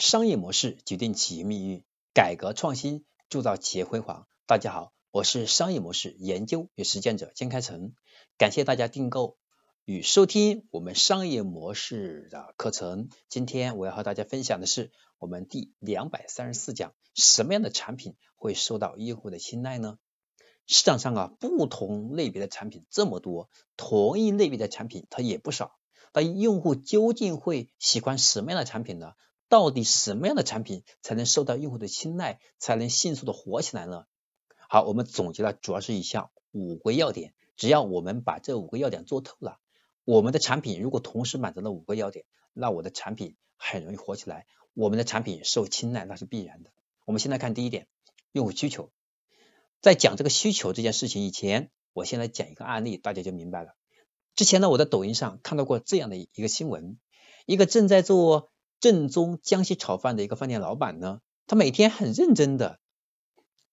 商业模式决定企业命运，改革创新铸造企业辉煌。大家好，我是商业模式研究与实践者金开成，感谢大家订购与收听我们商业模式的课程。今天我要和大家分享的是我们第两百三十四讲：什么样的产品会受到用户的青睐呢？市场上啊，不同类别的产品这么多，同一类别的产品它也不少。但用户究竟会喜欢什么样的产品呢？到底什么样的产品才能受到用户的青睐，才能迅速的火起来呢？好，我们总结了主要是以下五个要点。只要我们把这五个要点做透了，我们的产品如果同时满足了五个要点，那我的产品很容易火起来，我们的产品受青睐那是必然的。我们先来看第一点，用户需求。在讲这个需求这件事情以前，我先来讲一个案例，大家就明白了。之前呢，我在抖音上看到过这样的一个新闻，一个正在做正宗江西炒饭的一个饭店老板呢，他每天很认真的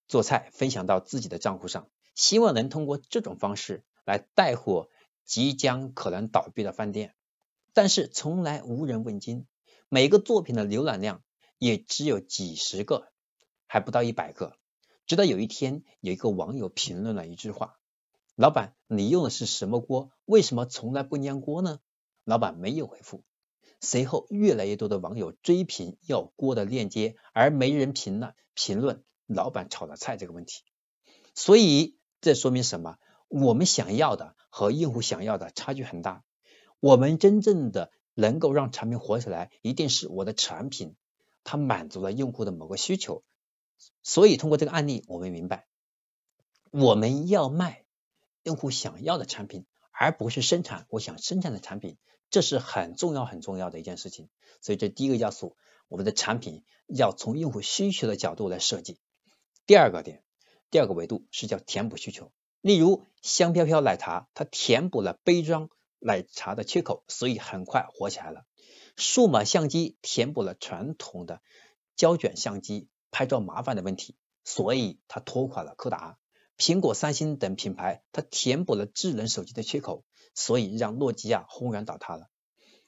做菜，分享到自己的账户上，希望能通过这种方式来带火即将可能倒闭的饭店，但是从来无人问津，每个作品的浏览量也只有几十个，还不到一百个。直到有一天，有一个网友评论了一句话。老板，你用的是什么锅？为什么从来不粘锅呢？老板没有回复。随后，越来越多的网友追评要锅的链接，而没人评了评论老板炒的菜这个问题。所以，这说明什么？我们想要的和用户想要的差距很大。我们真正的能够让产品火起来，一定是我的产品它满足了用户的某个需求。所以，通过这个案例，我们明白我们要卖。用户想要的产品，而不是生产我想生产的产品，这是很重要很重要的一件事情。所以这第一个要素，我们的产品要从用户需求的角度来设计。第二个点，第二个维度是叫填补需求。例如香飘飘奶茶，它填补了杯装奶茶的缺口，所以很快火起来了。数码相机填补了传统的胶卷相机拍照麻烦的问题，所以它拖垮了柯达。苹果、三星等品牌，它填补了智能手机的缺口，所以让诺基亚轰然倒塌了。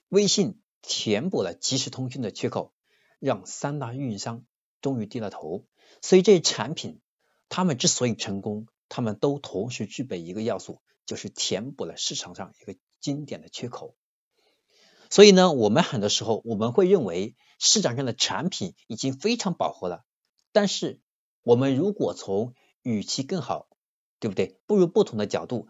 微信填补了即时通讯的缺口，让三大运营商终于低了头。所以这些产品，他们之所以成功，他们都同时具备一个要素，就是填补了市场上一个经典的缺口。所以呢，我们很多时候我们会认为市场上的产品已经非常饱和了，但是我们如果从语气更好，对不对？不如不同的角度，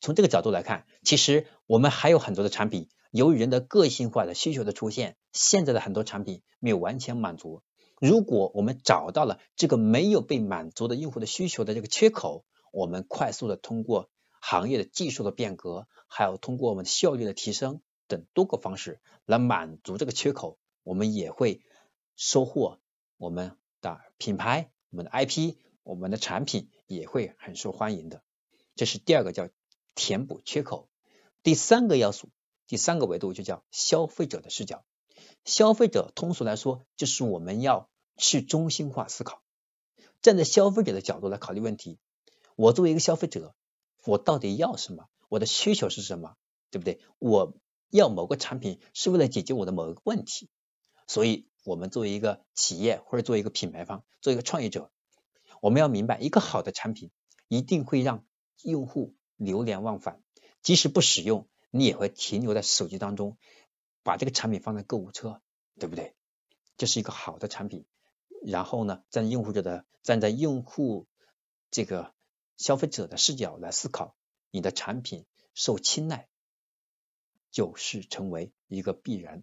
从这个角度来看，其实我们还有很多的产品，由于人的个性化的需求的出现，现在的很多产品没有完全满足。如果我们找到了这个没有被满足的用户的需求的这个缺口，我们快速的通过行业的技术的变革，还有通过我们效率的提升等多个方式来满足这个缺口，我们也会收获我们的品牌，我们的 IP。我们的产品也会很受欢迎的，这是第二个叫填补缺口。第三个要素，第三个维度就叫消费者的视角。消费者通俗来说，就是我们要去中心化思考，站在消费者的角度来考虑问题。我作为一个消费者，我到底要什么？我的需求是什么？对不对？我要某个产品是为了解决我的某一个问题。所以，我们作为一个企业或者作为一个品牌方，做一个创业者。我们要明白，一个好的产品一定会让用户流连忘返，即使不使用，你也会停留在手机当中，把这个产品放在购物车，对不对？这是一个好的产品。然后呢，站在用户者的站在用户这个消费者的视角来思考，你的产品受青睐就是成为一个必然。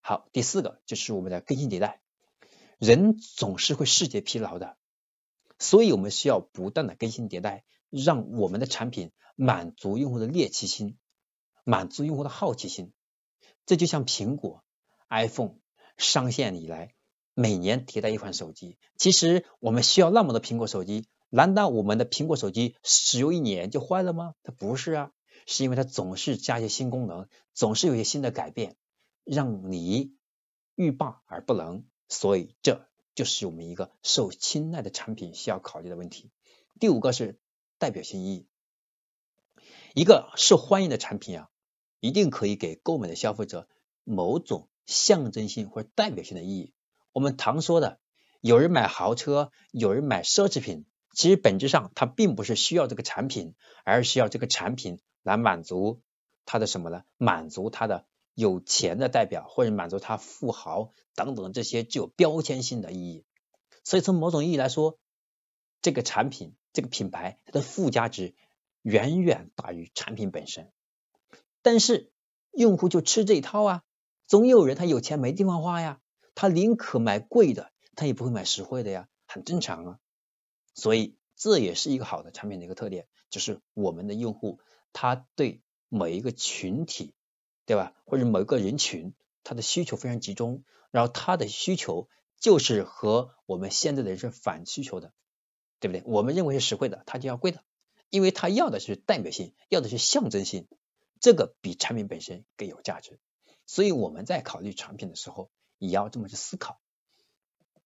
好，第四个就是我们的更新迭代，人总是会视觉疲劳的。所以我们需要不断的更新迭代，让我们的产品满足用户的猎奇心，满足用户的好奇心。这就像苹果 iPhone 上线以来，每年迭代一款手机。其实我们需要那么多苹果手机，难道我们的苹果手机使用一年就坏了吗？它不是啊，是因为它总是加一些新功能，总是有些新的改变，让你欲罢而不能。所以这。就是我们一个受青睐的产品需要考虑的问题。第五个是代表性意义，一个受欢迎的产品啊，一定可以给购买的消费者某种象征性或者代表性的意义。我们常说的，有人买豪车，有人买奢侈品，其实本质上他并不是需要这个产品，而是需要这个产品来满足他的什么呢？满足他的有钱的代表，或者满足他富豪等等这些具有标签性的意义。所以从某种意义来说，这个产品、这个品牌它的附加值远远大于产品本身。但是用户就吃这一套啊，总有人他有钱没地方花呀，他宁可买贵的，他也不会买实惠的呀，很正常啊。所以这也是一个好的产品的一个特点，就是我们的用户他对每一个群体，对吧？或者某一个人群，他的需求非常集中，然后他的需求就是和我们现在的人是反需求的，对不对？我们认为是实惠的，他就要贵的，因为他要的是代表性，要的是象征性。这个比产品本身更有价值，所以我们在考虑产品的时候也要这么去思考。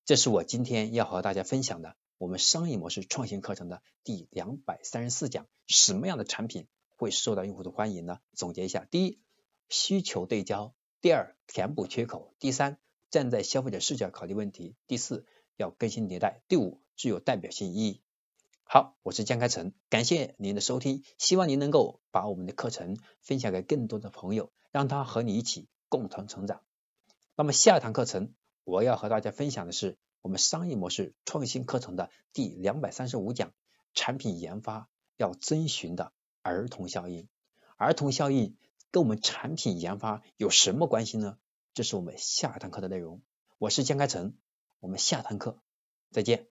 这是我今天要和大家分享的我们商业模式创新课程的第两百三十四讲：什么样的产品会受到用户的欢迎呢？总结一下：第一，需求对焦；第二，填补缺口；第三，站在消费者视角考虑问题；第四，要更新迭代；第五，具有代表性意义。好，我是江开成，感谢您的收听，希望您能够把我们的课程分享给更多的朋友，让他和你一起共同成长。那么下一堂课程我要和大家分享的是我们商业模式创新课程的第两百三十五讲，产品研发要遵循的儿童效应。儿童效应跟我们产品研发有什么关系呢？这是我们下一堂课的内容。我是江开成，我们下堂课再见。